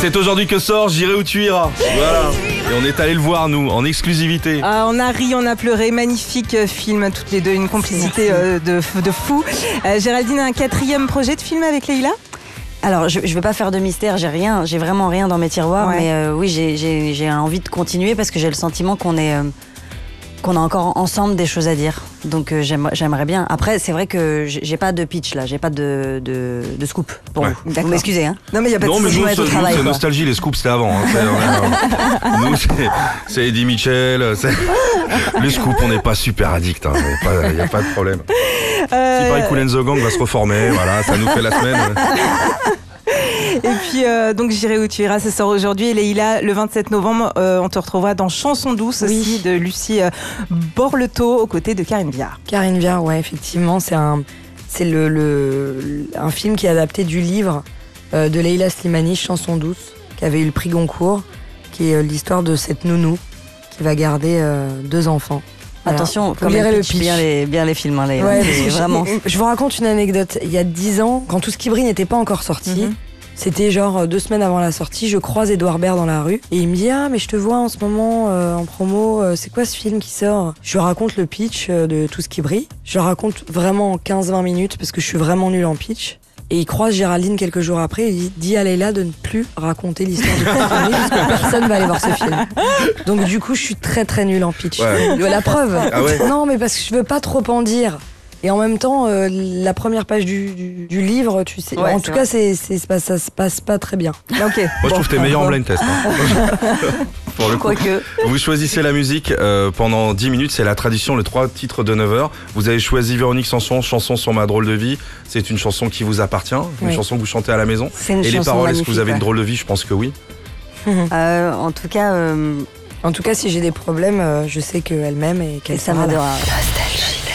C'est aujourd'hui que sort J'irai où tu iras. Voilà. Et on est allé le voir, nous, en exclusivité. Ah, on a ri, on a pleuré, magnifique euh, film, toutes les deux, une complicité euh, de, de fou. Euh, Géraldine a un quatrième projet de film avec Leïla? Alors, je, je vais pas faire de mystère, j'ai rien, j'ai vraiment rien dans mes tiroirs, Ouais. mais euh, oui, j'ai envie de continuer parce que j'ai le sentiment qu'on est. euh, qu'on a encore ensemble des choses à dire. Donc euh, j'aime- j'aimerais bien. Après, c'est vrai que j'ai pas de pitch là, j'ai pas de, de, de scoop pour Ouais. vous. Vous D'accord. m'excusez, hein Non, mais il n'y a pas Non, de mais souci. nous, ouais, c'est nostalgie, les scoops, c'était avant. hein. Est- nous, c'est- Eddie Mitchell. c'est- Les scoops, on n'est pas super addicts. Il n'y a, pas de problème. Si Euh, pareil, Cool and the Gang va se reformer, voilà, ça nous fait la semaine. Et puis, euh, donc, J'irai où tu iras, ça sort aujourd'hui. Et Leïla, le 27 novembre, euh, on te retrouvera dans Chanson douce Oui. aussi de Lucie euh, Borleto aux côtés de Karine Viard. Karine Viard, ouais, effectivement, c'est un, c'est le, le- un film qui est adapté du livre euh, de Leila Slimani, Chanson douce, qui avait eu le prix Goncourt, qui est euh, l'histoire de cette nounou qui va garder euh, deux enfants. Voilà. Attention, Vous lirez le pitch bien les, bien les films, hein, Ouais, vraiment. Je, vous raconte une anecdote. Il y a dix ans, quand Tout ce qui brille n'était pas encore sorti, Mhm. C'était genre euh, deux semaines avant la sortie, je croise Edouard Baird dans la rue et il me dit Ah, mais je te vois en ce moment euh, en promo, euh, c'est quoi ce film qui sort? Je lui raconte le pitch de Tout ce qui brille. Je le raconte vraiment en 15-20 minutes parce que je suis vraiment nulle en pitch. Et il croise Géraldine quelques jours après et il dit à Leïla de ne plus raconter l'histoire de brille parce que personne va aller voir ce film. Donc du coup, je suis très très nulle en pitch. Ouais. La preuve. Ah ouais? Non, mais parce que je veux pas trop en dire. Et en même temps, euh, la première page du, du- du livre, tu sais. Ouais, en tout vrai. cas, c'est, ça se passe pas très bien. Ok. Moi, je trouve que t'es meilleur en blind test. hein. Pour le coup. Quoique. Vous choisissez la musique euh, pendant 10 minutes, c'est la tradition, les trois titres de 9 heures. Vous avez choisi Véronique Sanson, chanson sur ma drôle de vie. C'est une chanson qui vous appartient, une Oui. chanson que vous chantez à la maison. C'est une Et les paroles, est-ce que vous avez une drôle de vie? Je pense que oui. Euh, en tout cas, euh, En tout cas, si j'ai des problèmes, euh, je sais qu'elle m'aime et qu'elle et